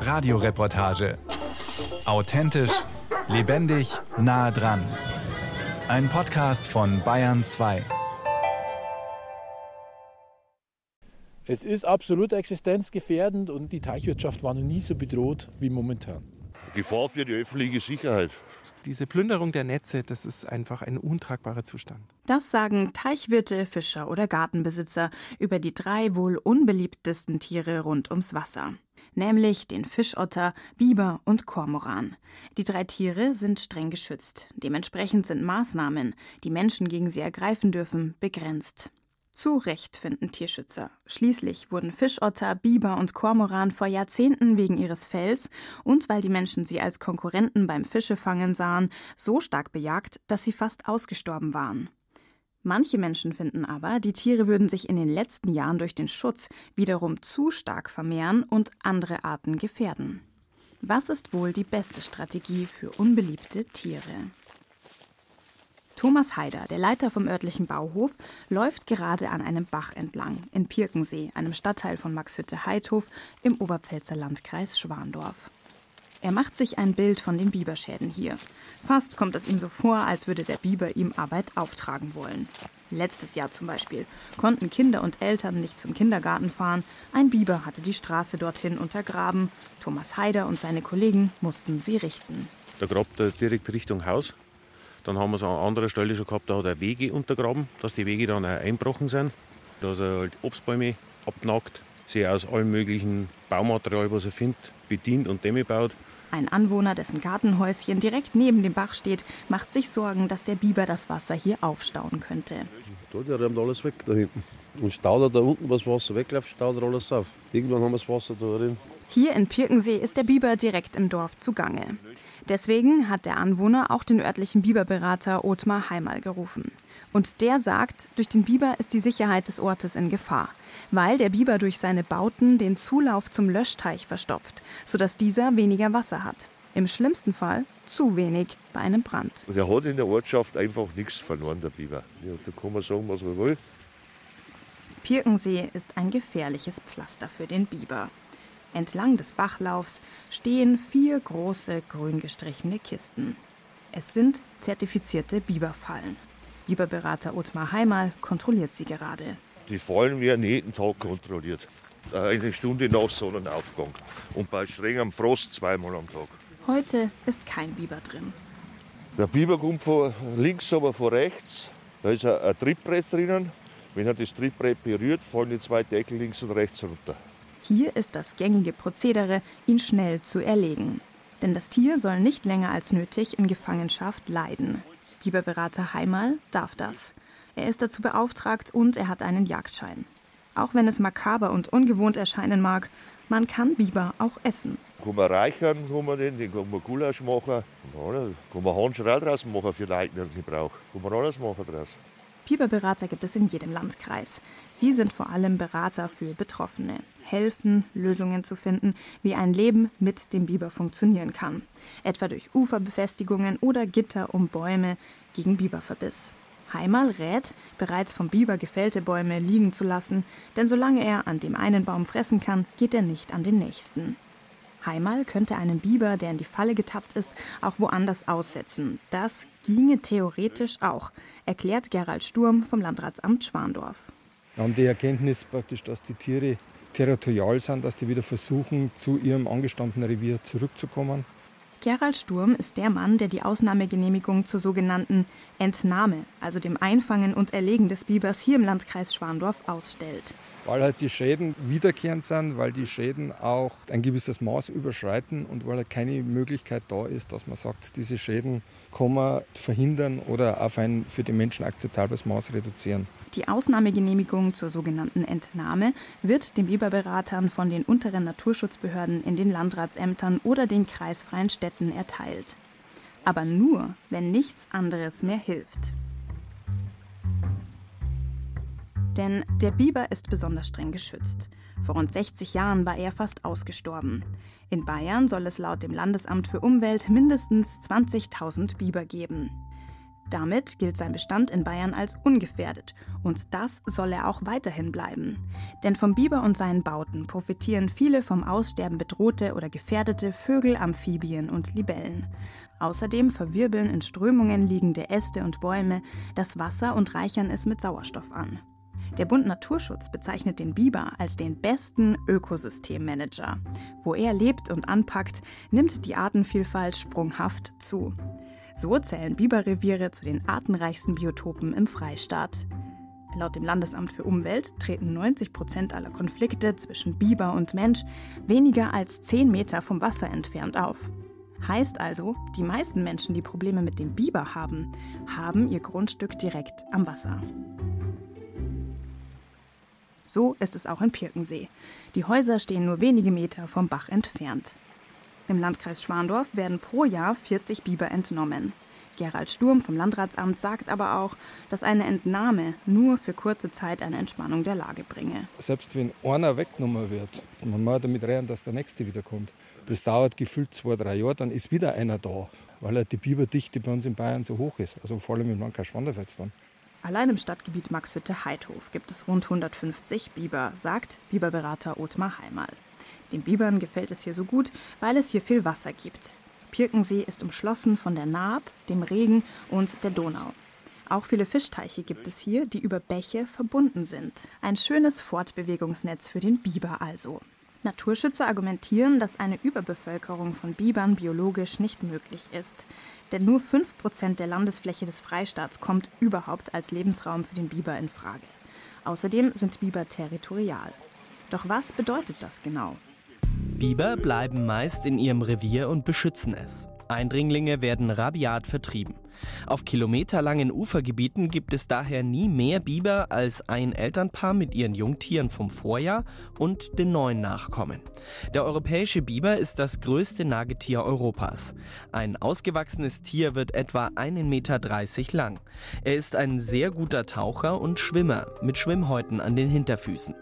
Radioreportage. Authentisch, lebendig, nah dran. Ein Podcast von Bayern 2. Es ist absolut existenzgefährdend und die Teichwirtschaft war noch nie so bedroht wie momentan. Gefahr für die öffentliche Sicherheit. Diese Plünderung der Netze, das ist einfach ein untragbarer Zustand. Das sagen Teichwirte, Fischer oder Gartenbesitzer über die drei wohl unbeliebtesten Tiere rund ums Wasser. Nämlich den Fischotter, Biber und Kormoran. Die drei Tiere sind streng geschützt. Dementsprechend sind Maßnahmen, die Menschen gegen sie ergreifen dürfen, begrenzt. Zu Recht finden Tierschützer. Schließlich wurden Fischotter, Biber und Kormoran vor Jahrzehnten wegen ihres Fells und weil die Menschen sie als Konkurrenten beim Fischefangen sahen, so stark bejagt, dass sie fast ausgestorben waren. Manche Menschen finden aber, die Tiere würden sich in den letzten Jahren durch den Schutz wiederum zu stark vermehren und andere Arten gefährden. Was ist wohl die beste Strategie für unbeliebte Tiere? Thomas Haider, der Leiter vom örtlichen Bauhof, läuft gerade an einem Bach entlang in Pirkensee, einem Stadtteil von Maxhütte-Heidhof im Oberpfälzer Landkreis Schwandorf. Er macht sich ein Bild von den Biberschäden hier. Fast kommt es ihm so vor, als würde der Biber ihm Arbeit auftragen wollen. Letztes Jahr zum Beispiel konnten Kinder und Eltern nicht zum Kindergarten fahren. Ein Biber hatte die Straße dorthin untergraben. Thomas Haider und seine Kollegen mussten sie richten. Da grabt er direkt Richtung Haus. Dann haben wir es an anderer Stelle schon gehabt, da hat er Wege untergraben, dass die Wege dann auch einbrochen sind. Da hat er halt Obstbäume abnackt, sie aus allem möglichen Baumaterial, was er findet, bedient und Dämme baut. Ein Anwohner, dessen Gartenhäuschen direkt neben dem Bach steht, macht sich Sorgen, dass der Biber das Wasser hier aufstauen könnte. Da, die räumt alles weg da hinten. Und staut er da unten, was Wasser wegläuft, staut er alles auf. Irgendwann haben wir das Wasser da drin. Hier in Pirkensee ist der Biber direkt im Dorf zugange. Deswegen hat der Anwohner auch den örtlichen Biberberater Othmar Heimal gerufen. Und der sagt, durch den Biber ist die Sicherheit des Ortes in Gefahr, weil der Biber durch seine Bauten den Zulauf zum Löschteich verstopft, sodass dieser weniger Wasser hat. Im schlimmsten Fall zu wenig bei einem Brand. Der hat in der Ortschaft einfach nichts verloren, der Biber. Ja, da kann man sagen, was man will. Pirkensee ist ein gefährliches Pflaster für den Biber. Entlang des Bachlaufs stehen vier große grün gestrichene Kisten. Es sind zertifizierte Biberfallen. Biberberater Ottmar Heimal kontrolliert sie gerade. Die Fallen werden jeden Tag kontrolliert. Eine Stunde nach Sonnenaufgang. Und bei strengem Frost zweimal am Tag. Heute ist kein Biber drin. Der Biber kommt von links, aber von rechts. Da ist ein Trittbrett drinnen. Wenn er das Trittbrett berührt, fallen die zwei Deckel links und rechts runter. Hier ist das gängige Prozedere, ihn schnell zu erlegen. Denn das Tier soll nicht länger als nötig in Gefangenschaft leiden. Biberberater Heimal darf das. Er ist dazu beauftragt und er hat einen Jagdschein. Auch wenn es makaber und ungewohnt erscheinen mag, man kann Biber auch essen. Kann man reichern, kann man den, den kann man Gulasch machen. Kann man Handscherl draus machen für Leute, die Gebrauch. Kann man alles machen draus. Biberberater gibt es in jedem Landkreis. Sie sind vor allem Berater für Betroffene, helfen, Lösungen zu finden, wie ein Leben mit dem Biber funktionieren kann. Etwa durch Uferbefestigungen oder Gitter um Bäume gegen Biberverbiss. Heimal rät, bereits vom Biber gefällte Bäume liegen zu lassen, denn solange er an dem einen Baum fressen kann, geht er nicht an den nächsten. Heimal könnte einen Biber, der in die Falle getappt ist, auch woanders aussetzen. Das ginge theoretisch auch, erklärt Gerald Sturm vom Landratsamt Schwandorf. Wir haben die Erkenntnis praktisch, dass die Tiere territorial sind, dass die wieder versuchen, zu ihrem angestammten Revier zurückzukommen. Gerald Sturm ist der Mann, der die Ausnahmegenehmigung zur sogenannten Entnahme, also dem Einfangen und Erlegen des Bibers hier im Landkreis Schwandorf ausstellt. Weil halt die Schäden wiederkehrend sind, weil die Schäden auch ein gewisses Maß überschreiten und weil halt keine Möglichkeit da ist, dass man sagt, diese Schäden kann man verhindern oder auf ein für die Menschen akzeptables Maß reduzieren. Die Ausnahmegenehmigung zur sogenannten Entnahme wird den Biberberatern von den unteren Naturschutzbehörden in den Landratsämtern oder den kreisfreien Städten erteilt. Aber nur, wenn nichts anderes mehr hilft. Denn der Biber ist besonders streng geschützt. Vor rund 60 Jahren war er fast ausgestorben. In Bayern soll es laut dem Landesamt für Umwelt mindestens 20.000 Biber geben. Damit gilt sein Bestand in Bayern als ungefährdet. Und das soll er auch weiterhin bleiben. Denn vom Biber und seinen Bauten profitieren viele vom Aussterben bedrohte oder gefährdete Vögel, Amphibien und Libellen. Außerdem verwirbeln in Strömungen liegende Äste und Bäume das Wasser und reichern es mit Sauerstoff an. Der Bund Naturschutz bezeichnet den Biber als den besten Ökosystemmanager. Wo er lebt und anpackt, nimmt die Artenvielfalt sprunghaft zu. So zählen Biberreviere zu den artenreichsten Biotopen im Freistaat. Laut dem Landesamt für Umwelt treten 90 Prozent aller Konflikte zwischen Biber und Mensch weniger als 10 Meter vom Wasser entfernt auf. Heißt also, die meisten Menschen, die Probleme mit dem Biber haben, haben ihr Grundstück direkt am Wasser. So ist es auch in Pirkensee. Die Häuser stehen nur wenige Meter vom Bach entfernt. Im Landkreis Schwandorf werden pro Jahr 40 Biber entnommen. Gerald Sturm vom Landratsamt sagt aber auch, dass eine Entnahme nur für kurze Zeit eine Entspannung der Lage bringe. Selbst wenn einer weggenommen wird, man muss damit rechnen, dass der nächste wiederkommt. Das dauert gefühlt zwei, drei Jahre, dann ist wieder einer da, weil halt die Biberdichte bei uns in Bayern so hoch ist. Also vor allem im Landkreis Schwanderfeld dann. Allein im Stadtgebiet Maxhütte-Heidhof gibt es rund 150 Biber, sagt Biberberater Othmar Heimal. Den Bibern gefällt es hier so gut, weil es hier viel Wasser gibt. Pirkensee ist umschlossen von der Naab, dem Regen und der Donau. Auch viele Fischteiche gibt es hier, die über Bäche verbunden sind. Ein schönes Fortbewegungsnetz für den Biber also. Naturschützer argumentieren, dass eine Überbevölkerung von Bibern biologisch nicht möglich ist. Denn nur 5% der Landesfläche des Freistaats kommt überhaupt als Lebensraum für den Biber in Frage. Außerdem sind Biber territorial. Doch was bedeutet das genau? Biber bleiben meist in ihrem Revier und beschützen es. Eindringlinge werden rabiat vertrieben. Auf kilometerlangen Ufergebieten gibt es daher nie mehr Biber als ein Elternpaar mit ihren Jungtieren vom Vorjahr und den neuen Nachkommen. Der europäische Biber ist das größte Nagetier Europas. Ein ausgewachsenes Tier wird etwa 1,30 Meter lang. Er ist ein sehr guter Taucher und Schwimmer mit Schwimmhäuten an den Hinterfüßen.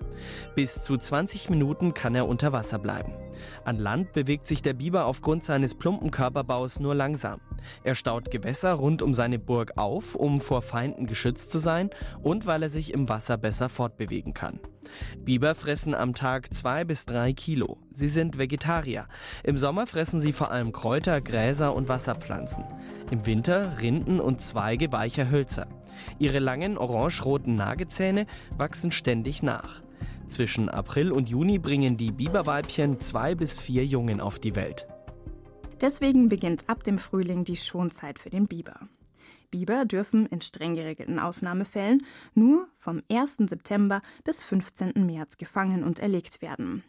Bis zu 20 Minuten kann er unter Wasser bleiben. An Land bewegt sich der Biber aufgrund seines plumpen Körperbaus nur langsam. Er staut Gewässer rund um seine Burg auf, um vor Feinden geschützt zu sein und weil er sich im Wasser besser fortbewegen kann. Biber fressen am Tag zwei bis drei Kilo. Sie sind Vegetarier. Im Sommer fressen sie vor allem Kräuter, Gräser und Wasserpflanzen. Im Winter Rinden und Zweige weicher Hölzer. Ihre langen orange-roten Nagezähne wachsen ständig nach. Zwischen April und Juni bringen die Biberweibchen zwei bis vier Jungen auf die Welt. Deswegen beginnt ab dem Frühling die Schonzeit für den Biber. Biber dürfen in streng geregelten Ausnahmefällen nur vom 1. September bis 15. März gefangen und erlegt werden.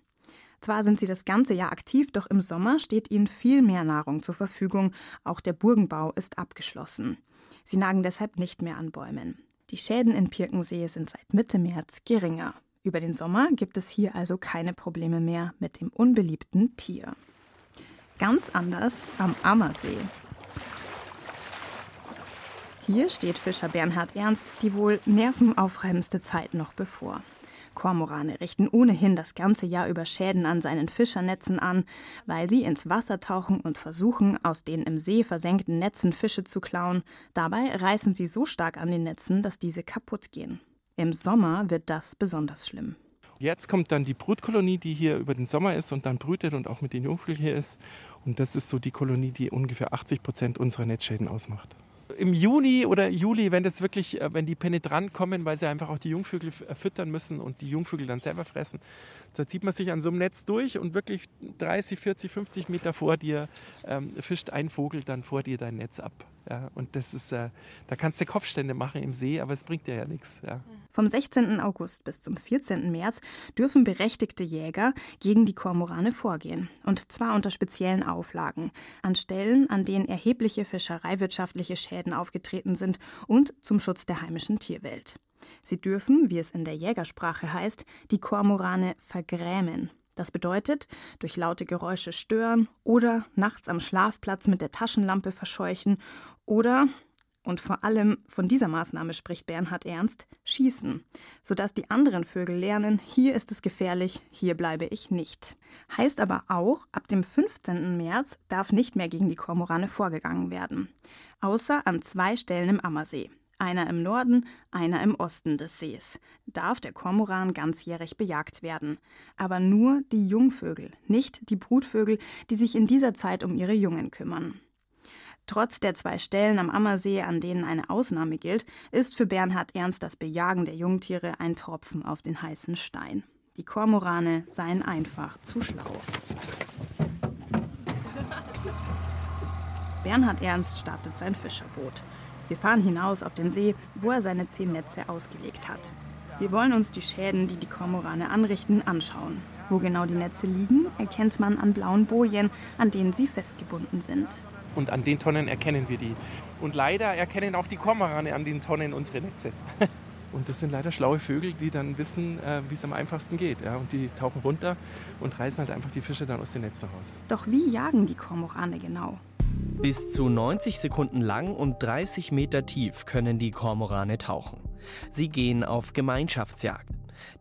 Zwar sind sie das ganze Jahr aktiv, doch im Sommer steht ihnen viel mehr Nahrung zur Verfügung. Auch der Burgenbau ist abgeschlossen. Sie nagen deshalb nicht mehr an Bäumen. Die Schäden in Pirkensee sind seit Mitte März geringer. Über den Sommer gibt es hier also keine Probleme mehr mit dem unbeliebten Tier. Ganz anders am Ammersee. Hier steht Fischer Bernhard Ernst die wohl nervenaufreibendste Zeit noch bevor. Kormorane richten ohnehin das ganze Jahr über Schäden an seinen Fischernetzen an, weil sie ins Wasser tauchen und versuchen, aus den im See versenkten Netzen Fische zu klauen. Dabei reißen sie so stark an den Netzen, dass diese kaputt gehen. Im Sommer wird das besonders schlimm. Jetzt kommt dann die Brutkolonie, die hier über den Sommer ist und dann brütet und auch mit den Jungvögeln hier ist. Und das ist so die Kolonie, die ungefähr 80 Prozent unserer Netzschäden ausmacht. Im Juni oder Juli, wenn das wirklich, äh, wenn die penetrant kommen, weil sie einfach auch die Jungvögel äh, füttern müssen und die Jungvögel dann selber fressen, da zieht man sich an so einem Netz durch und wirklich 30, 40, 50 Meter vor dir ähm, fischt ein Vogel dann vor dir dein Netz ab. Ja, und das ist, äh, da kannst du Kopfstände machen im See, aber es bringt dir ja nichts. Ja. Vom 16. August bis zum 14. März dürfen berechtigte Jäger gegen die Kormorane vorgehen. Und zwar unter speziellen Auflagen. An Stellen, an denen erhebliche fischereiwirtschaftliche Schäden aufgetreten sind und zum Schutz der heimischen Tierwelt. Sie dürfen, wie es in der Jägersprache heißt, die Kormorane vergrämen. Das bedeutet, durch laute Geräusche stören oder nachts am Schlafplatz mit der Taschenlampe verscheuchen oder Und vor allem von dieser Maßnahme spricht Bernhard Ernst, schießen, sodass die anderen Vögel lernen, hier ist es gefährlich, hier bleibe ich nicht. Heißt aber auch, ab dem 15. März darf nicht mehr gegen die Kormorane vorgegangen werden. Außer an zwei Stellen im Ammersee. Einer im Norden, einer im Osten des Sees. Darf der Kormoran ganzjährig bejagt werden. Aber nur die Jungvögel, nicht die Brutvögel, die sich in dieser Zeit um ihre Jungen kümmern. Trotz der zwei Stellen am Ammersee, an denen eine Ausnahme gilt, ist für Bernhard Ernst das Bejagen der Jungtiere ein Tropfen auf den heißen Stein. Die Kormorane seien einfach zu schlau. Bernhard Ernst startet sein Fischerboot. Wir fahren hinaus auf den See, wo er seine zehn Netze ausgelegt hat. Wir wollen uns die Schäden, die die Kormorane anrichten, anschauen. Wo genau die Netze liegen, erkennt man an blauen Bojen, an denen sie festgebunden sind. Und an den Tonnen erkennen wir die. Und leider erkennen auch die Kormorane an den Tonnen unsere Netze. Und das sind leider schlaue Vögel, die dann wissen, äh, wie es am einfachsten geht. Und die tauchen runter und reißen halt einfach die Fische dann aus den Netzen raus. Doch wie jagen die Kormorane genau? Bis zu 90 Sekunden lang und 30 Meter tief können die Kormorane tauchen. Sie gehen auf Gemeinschaftsjagd.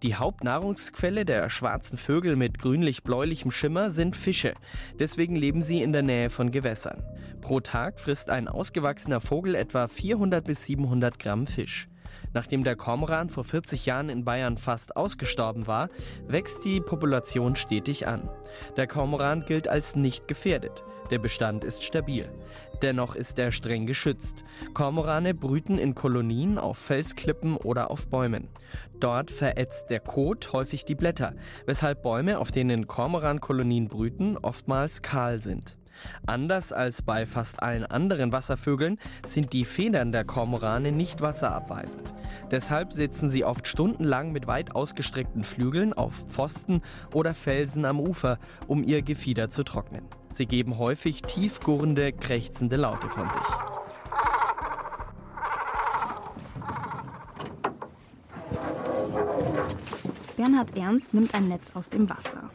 Die Hauptnahrungsquelle der schwarzen Vögel mit grünlich-bläulichem Schimmer sind Fische. Deswegen leben sie in der Nähe von Gewässern. Pro Tag frisst ein ausgewachsener Vogel etwa 400 bis 700 Gramm Fisch. Nachdem der Kormoran vor 40 Jahren in Bayern fast ausgestorben war, wächst die Population stetig an. Der Kormoran gilt als nicht gefährdet. Der Bestand ist stabil. Dennoch ist er streng geschützt. Kormorane brüten in Kolonien auf Felsklippen oder auf Bäumen. Dort verätzt der Kot häufig die Blätter, weshalb Bäume, auf denen Kormorankolonien brüten, oftmals kahl sind. Anders als bei fast allen anderen Wasservögeln sind die Federn der Kormorane nicht wasserabweisend. Deshalb sitzen sie oft stundenlang mit weit ausgestreckten Flügeln auf Pfosten oder Felsen am Ufer, um ihr Gefieder zu trocknen. Sie geben häufig tiefgurrende, krächzende Laute von sich. Bernhard Ernst nimmt ein Netz aus dem Wasser.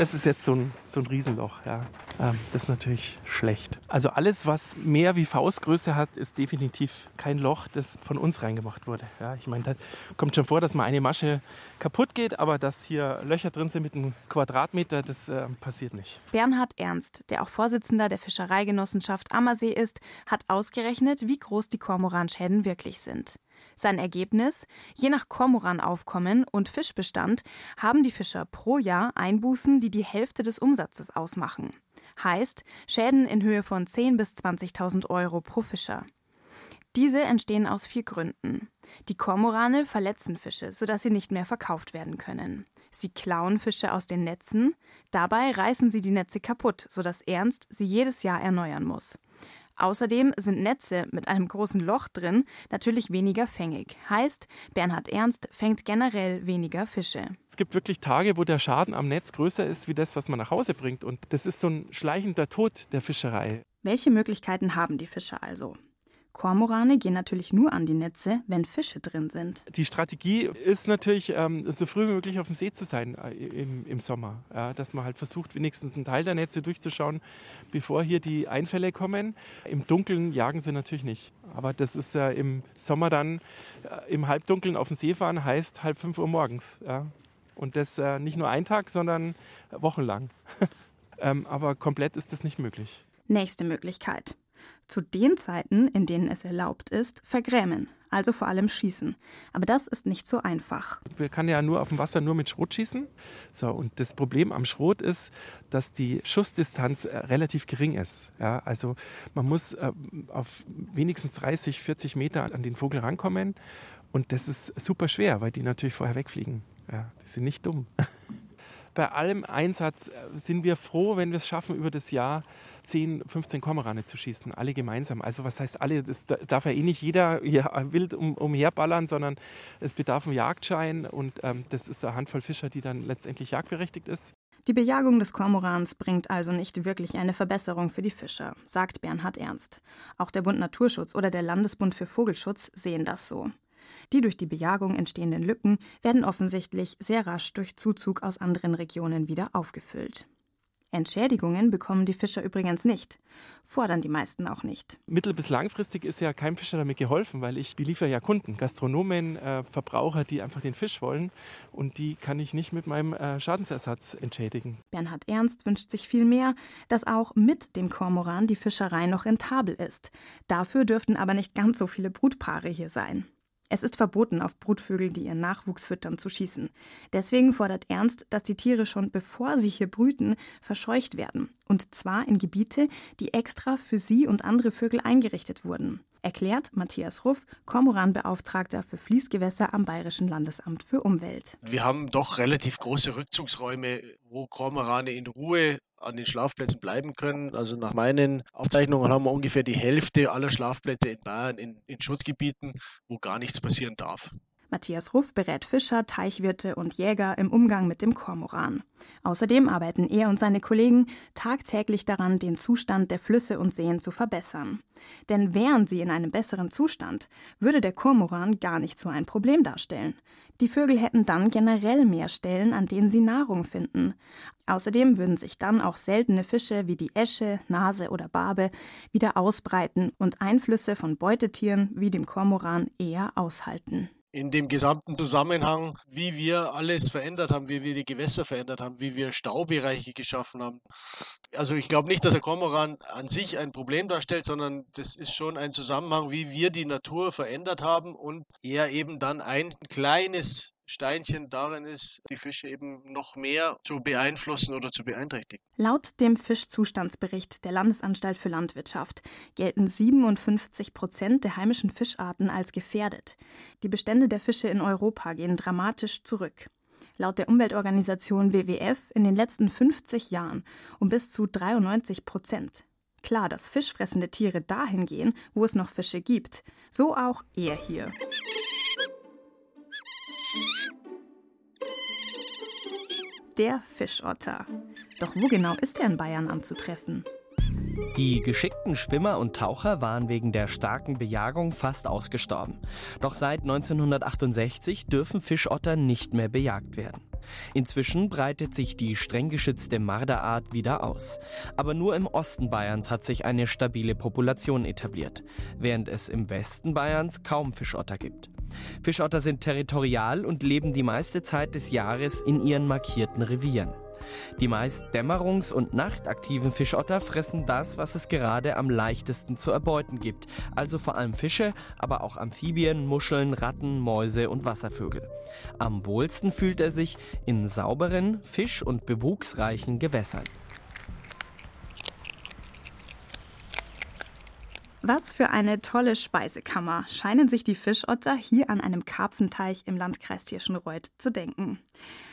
Das ist jetzt so ein, so ein Riesenloch. Ja. Ähm, das ist natürlich schlecht. Also alles, was mehr wie Faustgröße hat, ist definitiv kein Loch, das von uns reingemacht wurde. Ja, ich meine, da kommt schon vor, dass mal eine Masche kaputt geht, aber dass hier Löcher drin sind mit einem Quadratmeter, das äh, passiert nicht. Bernhard Ernst, der auch Vorsitzender der Fischereigenossenschaft Ammersee ist, hat ausgerechnet, wie groß die Kormoranschäden wirklich sind. Sein Ergebnis? Je nach Kormoranaufkommen und Fischbestand haben die Fischer pro Jahr Einbußen, die die Hälfte des Umsatzes ausmachen. Heißt Schäden in Höhe von 10.000 bis 20.000 Euro pro Fischer. Diese entstehen aus vier Gründen. Die Kormorane verletzen Fische, sodass sie nicht mehr verkauft werden können. Sie klauen Fische aus den Netzen, dabei reißen sie die Netze kaputt, sodass Ernst sie jedes Jahr erneuern muss. Außerdem sind Netze mit einem großen Loch drin natürlich weniger fängig. Heißt, Bernhard Ernst fängt generell weniger Fische. Es gibt wirklich Tage, wo der Schaden am Netz größer ist wie das, was man nach Hause bringt. Und das ist so ein schleichender Tod der Fischerei. Welche Möglichkeiten haben die Fischer also? Kormorane gehen natürlich nur an die Netze, wenn Fische drin sind. Die Strategie ist natürlich, ähm, so früh wie möglich auf dem See zu sein äh, im, im Sommer. Dass man halt versucht, wenigstens einen Teil der Netze durchzuschauen, bevor hier die Einfälle kommen. Im Dunkeln jagen sie natürlich nicht. Aber das ist ja im Sommer dann äh, im Halbdunkeln auf dem See fahren, heißt halb fünf Uhr morgens. Und das äh, nicht nur ein Tag, sondern wochenlang. ähm, aber komplett ist das nicht möglich. Nächste Möglichkeit. Zu den Zeiten, in denen es erlaubt ist, vergrämen, also vor allem schießen. Aber das ist nicht so einfach. Wir kann ja nur auf dem Wasser nur mit Schrot schießen. So, und das Problem am Schrot ist, dass die Schussdistanz äh, relativ gering ist. Ja, also man muss äh, auf wenigstens 30, 40 Meter an den Vogel rankommen. Und das ist super schwer, weil die natürlich vorher wegfliegen. Ja, die sind nicht dumm. bei allem Einsatz äh, sind wir froh, wenn wir es schaffen, über das Jahr 10, 15 Kormorane zu schießen, alle gemeinsam. Also was heißt alle? Das darf ja eh nicht jeder wild um, umherballern, sondern es bedarf einen Jagdschein und ähm, das ist eine Handvoll Fischer, die dann letztendlich jagdberechtigt ist. Die Bejagung des Kormorans bringt also nicht wirklich eine Verbesserung für die Fischer, sagt Bernhard Ernst. Auch der Bund Naturschutz oder der Landesbund für Vogelschutz sehen das so. Die durch die Bejagung entstehenden Lücken werden offensichtlich sehr rasch durch Zuzug aus anderen Regionen wieder aufgefüllt. Entschädigungen bekommen die Fischer übrigens nicht, fordern die meisten auch nicht. Mittel- bis langfristig ist ja keinem Fischer damit geholfen, weil ich beliefere ja Kunden, Gastronomen, äh, Verbraucher, die einfach den Fisch wollen und die kann ich nicht mit meinem äh, Schadensersatz entschädigen. Bernhard Ernst wünscht sich vielmehr, dass auch mit dem Kormoran die Fischerei noch rentabel ist. Dafür dürften aber nicht ganz so viele Brutpaare hier sein. Es ist verboten, auf Brutvögel, die ihren Nachwuchs füttern, zu schießen. Deswegen fordert Ernst, dass die Tiere schon bevor sie hier brüten, verscheucht werden. Und zwar in Gebiete, die extra für sie und andere Vögel eingerichtet wurden. Erklärt Matthias Ruff, Kormoranbeauftragter für Fließgewässer am Bayerischen Landesamt für Umwelt. Wir haben doch relativ große Rückzugsräume, wo Kormorane in Ruhe an den Schlafplätzen bleiben können. Also nach meinen Aufzeichnungen haben wir ungefähr die Hälfte aller Schlafplätze in Bayern in, in Schutzgebieten, wo gar nichts passieren darf. Matthias Ruff berät Fischer, Teichwirte und Jäger im Umgang mit dem Kormoran. Außerdem arbeiten er und seine Kollegen tagtäglich daran, den Zustand der Flüsse und Seen zu verbessern. Denn wären sie in einem besseren Zustand, würde der Kormoran gar nicht so ein Problem darstellen. Die Vögel hätten dann generell mehr Stellen, an denen sie Nahrung finden. Außerdem würden sich dann auch seltene Fische wie die Esche, Nase oder Barbe wieder ausbreiten und Einflüsse von Beutetieren wie dem Kormoran eher aushalten in dem gesamten Zusammenhang, wie wir alles verändert haben, wie wir die Gewässer verändert haben, wie wir Staubereiche geschaffen haben. Also ich glaube nicht, dass der Kormoran an sich ein Problem darstellt, sondern das ist schon ein Zusammenhang, wie wir die Natur verändert haben und er eben dann ein kleines Steinchen darin ist, die Fische eben noch mehr zu beeinflussen oder zu beeinträchtigen. Laut dem Fischzustandsbericht der Landesanstalt für Landwirtschaft gelten 57 Prozent der heimischen Fischarten als gefährdet. Die Bestände der Fische in Europa gehen dramatisch zurück. Laut der Umweltorganisation WWF in den letzten 50 Jahren um bis zu 93 Prozent. Klar, dass fischfressende Tiere dahin gehen, wo es noch Fische gibt. So auch er hier. Der Fischotter. Doch wo genau ist er in Bayern anzutreffen? Die geschickten Schwimmer und Taucher waren wegen der starken Bejagung fast ausgestorben. Doch seit 1968 dürfen Fischotter nicht mehr bejagt werden. Inzwischen breitet sich die streng geschützte Marderart wieder aus. Aber nur im Osten Bayerns hat sich eine stabile Population etabliert, während es im Westen Bayerns kaum Fischotter gibt. Fischotter sind territorial und leben die meiste Zeit des Jahres in ihren markierten Revieren. Die meist dämmerungs- und nachtaktiven Fischotter fressen das, was es gerade am leichtesten zu erbeuten gibt, also vor allem Fische, aber auch Amphibien, Muscheln, Ratten, Mäuse und Wasservögel. Am wohlsten fühlt er sich in sauberen, fisch- und bewuchsreichen Gewässern. Was für eine tolle Speisekammer scheinen sich die Fischotter hier an einem Karpfenteich im Landkreis Tirschenreuth zu denken.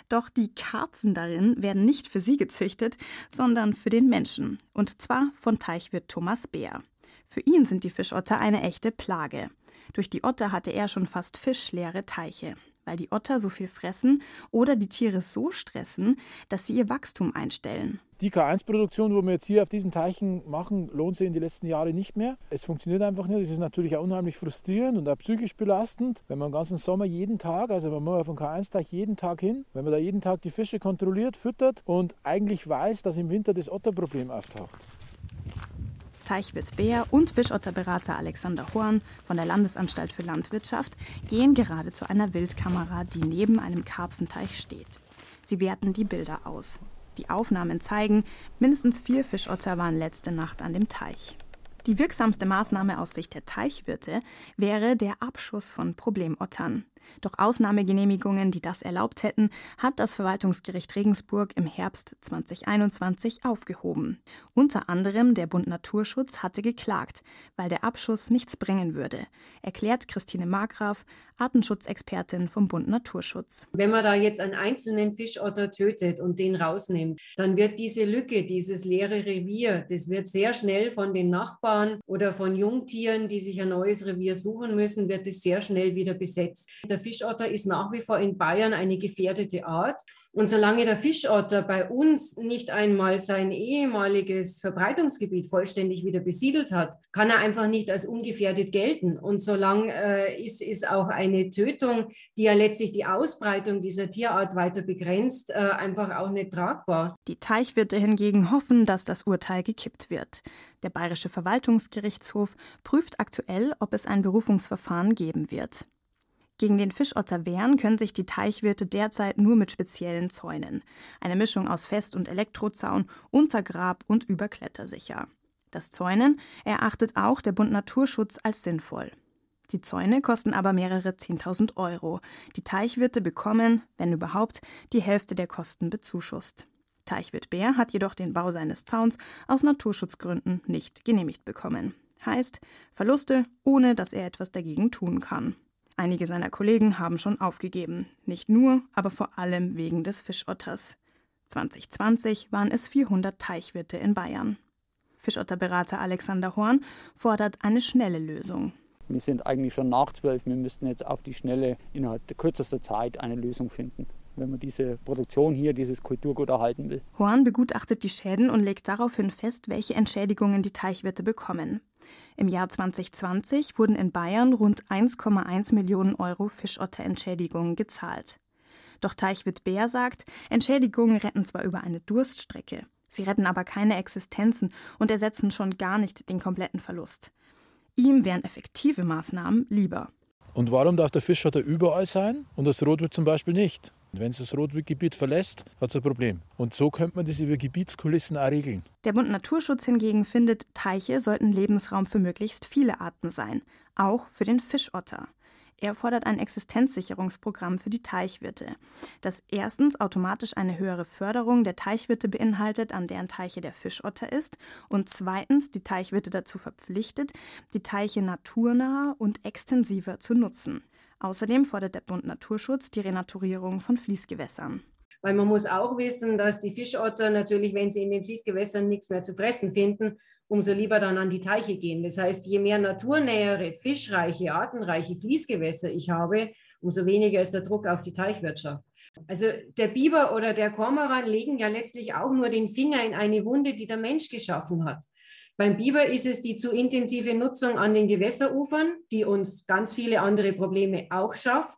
Doch die Karpfen darin werden nicht für sie gezüchtet, sondern für den Menschen. Und zwar von Teichwirt Thomas Beer. Für ihn sind die Fischotter eine echte Plage. Durch die Otter hatte er schon fast fischleere Teiche, weil die Otter so viel fressen oder die Tiere so stressen, dass sie ihr Wachstum einstellen. Die K1-Produktion, wo wir jetzt hier auf diesen Teichen machen, lohnt sich in den letzten Jahren nicht mehr. Es funktioniert einfach nicht. Es ist natürlich auch unheimlich frustrierend und auch psychisch belastend, wenn man den ganzen Sommer jeden Tag, also man muss auf den K1-Teich jeden Tag hin, wenn man da jeden Tag die Fische kontrolliert, füttert und eigentlich weiß, dass im Winter das Otterproblem auftaucht. Teichwirt Bär und Fischotterberater Alexander Horn von der Landesanstalt für Landwirtschaft gehen gerade zu einer Wildkamera, die neben einem Karpfenteich steht. Sie werten die Bilder aus. Die Aufnahmen zeigen, mindestens vier Fischotter waren letzte Nacht an dem Teich. Die wirksamste Maßnahme aus Sicht der Teichwirte wäre der Abschuss von Problemottern. Doch Ausnahmegenehmigungen, die das erlaubt hätten, hat das Verwaltungsgericht Regensburg im Herbst 2021 aufgehoben. Unter anderem der Bund Naturschutz hatte geklagt, weil der Abschuss nichts bringen würde, erklärt Christine Markgraf, Artenschutzexpertin vom Bund Naturschutz. Wenn man da jetzt einen einzelnen Fischotter tötet und den rausnimmt, dann wird diese Lücke, dieses leere Revier, das wird sehr schnell von den Nachbarn oder von Jungtieren, die sich ein neues Revier suchen müssen, wird es sehr schnell wieder besetzt. Der der Fischotter ist nach wie vor in Bayern eine gefährdete Art. Und solange der Fischotter bei uns nicht einmal sein ehemaliges Verbreitungsgebiet vollständig wieder besiedelt hat, kann er einfach nicht als ungefährdet gelten. Und solange äh, ist, ist auch eine Tötung, die ja letztlich die Ausbreitung dieser Tierart weiter begrenzt, äh, einfach auch nicht tragbar. Die Teichwirte hingegen hoffen, dass das Urteil gekippt wird. Der Bayerische Verwaltungsgerichtshof prüft aktuell, ob es ein Berufungsverfahren geben wird. Gegen den Fischotter wehren können sich die Teichwirte derzeit nur mit speziellen Zäunen. Eine Mischung aus Fest- und Elektrozaun, Untergrab und Überklettersicher. Das Zäunen erachtet auch der Bund Naturschutz als sinnvoll. Die Zäune kosten aber mehrere 10.000 Euro. Die Teichwirte bekommen, wenn überhaupt, die Hälfte der Kosten bezuschusst. Teichwirt Bär hat jedoch den Bau seines Zauns aus Naturschutzgründen nicht genehmigt bekommen. Heißt Verluste, ohne dass er etwas dagegen tun kann. Einige seiner Kollegen haben schon aufgegeben. Nicht nur, aber vor allem wegen des Fischotters. 2020 waren es 400 Teichwirte in Bayern. Fischotterberater Alexander Horn fordert eine schnelle Lösung. Wir sind eigentlich schon nach zwölf. Wir müssten jetzt auf die Schnelle innerhalb der kürzester Zeit eine Lösung finden wenn man diese Produktion hier, dieses Kulturgut erhalten will. Horn begutachtet die Schäden und legt daraufhin fest, welche Entschädigungen die Teichwirte bekommen. Im Jahr 2020 wurden in Bayern rund 1,1 Millionen Euro Fischotterentschädigungen gezahlt. Doch Teichwirt Bär sagt, Entschädigungen retten zwar über eine Durststrecke, sie retten aber keine Existenzen und ersetzen schon gar nicht den kompletten Verlust. Ihm wären effektive Maßnahmen lieber. Und warum darf der Fischotter überall sein und das Rotwild zum Beispiel nicht? Wenn es das Rotwildgebiet verlässt, hat es ein Problem. Und so könnte man das über Gebietskulissen auch regeln. Der Bund Naturschutz hingegen findet, Teiche sollten Lebensraum für möglichst viele Arten sein, auch für den Fischotter. Er fordert ein Existenzsicherungsprogramm für die Teichwirte, das erstens automatisch eine höhere Förderung der Teichwirte beinhaltet, an deren Teiche der Fischotter ist, und zweitens die Teichwirte dazu verpflichtet, die Teiche naturnah und extensiver zu nutzen. Außerdem fordert der Bund Naturschutz die Renaturierung von Fließgewässern. Weil man muss auch wissen, dass die Fischotter natürlich, wenn sie in den Fließgewässern nichts mehr zu fressen finden, umso lieber dann an die Teiche gehen. Das heißt, je mehr naturnähere, fischreiche, artenreiche Fließgewässer ich habe, umso weniger ist der Druck auf die Teichwirtschaft. Also der Biber oder der Kormoran legen ja letztlich auch nur den Finger in eine Wunde, die der Mensch geschaffen hat. Beim Biber ist es die zu intensive Nutzung an den Gewässerufern, die uns ganz viele andere Probleme auch schafft.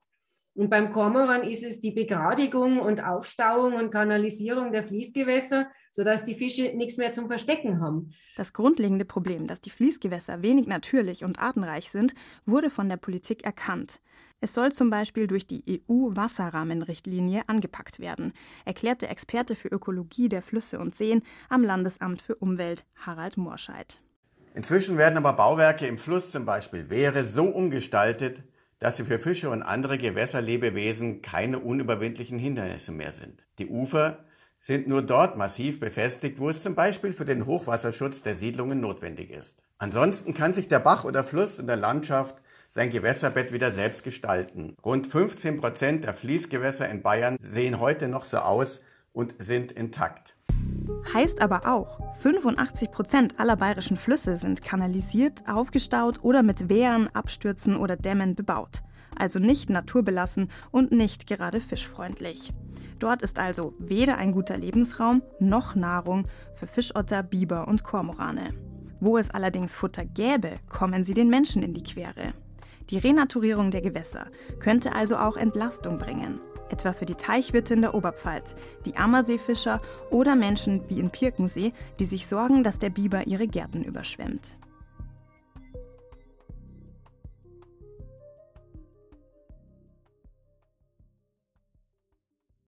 Und beim Kormoran ist es die Begradigung und Aufstauung und Kanalisierung der Fließgewässer, sodass die Fische nichts mehr zum Verstecken haben. Das grundlegende Problem, dass die Fließgewässer wenig natürlich und artenreich sind, wurde von der Politik erkannt. Es soll zum Beispiel durch die EU-Wasserrahmenrichtlinie angepackt werden, erklärte Experte für Ökologie der Flüsse und Seen am Landesamt für Umwelt Harald Morscheid. Inzwischen werden aber Bauwerke im Fluss zum Beispiel Wehre so umgestaltet, dass sie für Fische und andere Gewässerlebewesen keine unüberwindlichen Hindernisse mehr sind. Die Ufer sind nur dort massiv befestigt, wo es zum Beispiel für den Hochwasserschutz der Siedlungen notwendig ist. Ansonsten kann sich der Bach oder Fluss in der Landschaft sein Gewässerbett wieder selbst gestalten. Rund 15 Prozent der Fließgewässer in Bayern sehen heute noch so aus und sind intakt. Heißt aber auch, 85 Prozent aller bayerischen Flüsse sind kanalisiert, aufgestaut oder mit Wehren, Abstürzen oder Dämmen bebaut. Also nicht naturbelassen und nicht gerade fischfreundlich. Dort ist also weder ein guter Lebensraum noch Nahrung für Fischotter, Biber und Kormorane. Wo es allerdings Futter gäbe, kommen sie den Menschen in die Quere. Die Renaturierung der Gewässer könnte also auch Entlastung bringen etwa für die Teichwirte in der Oberpfalz, die Ammerseefischer oder Menschen wie in Pirkensee, die sich sorgen, dass der Biber ihre Gärten überschwemmt.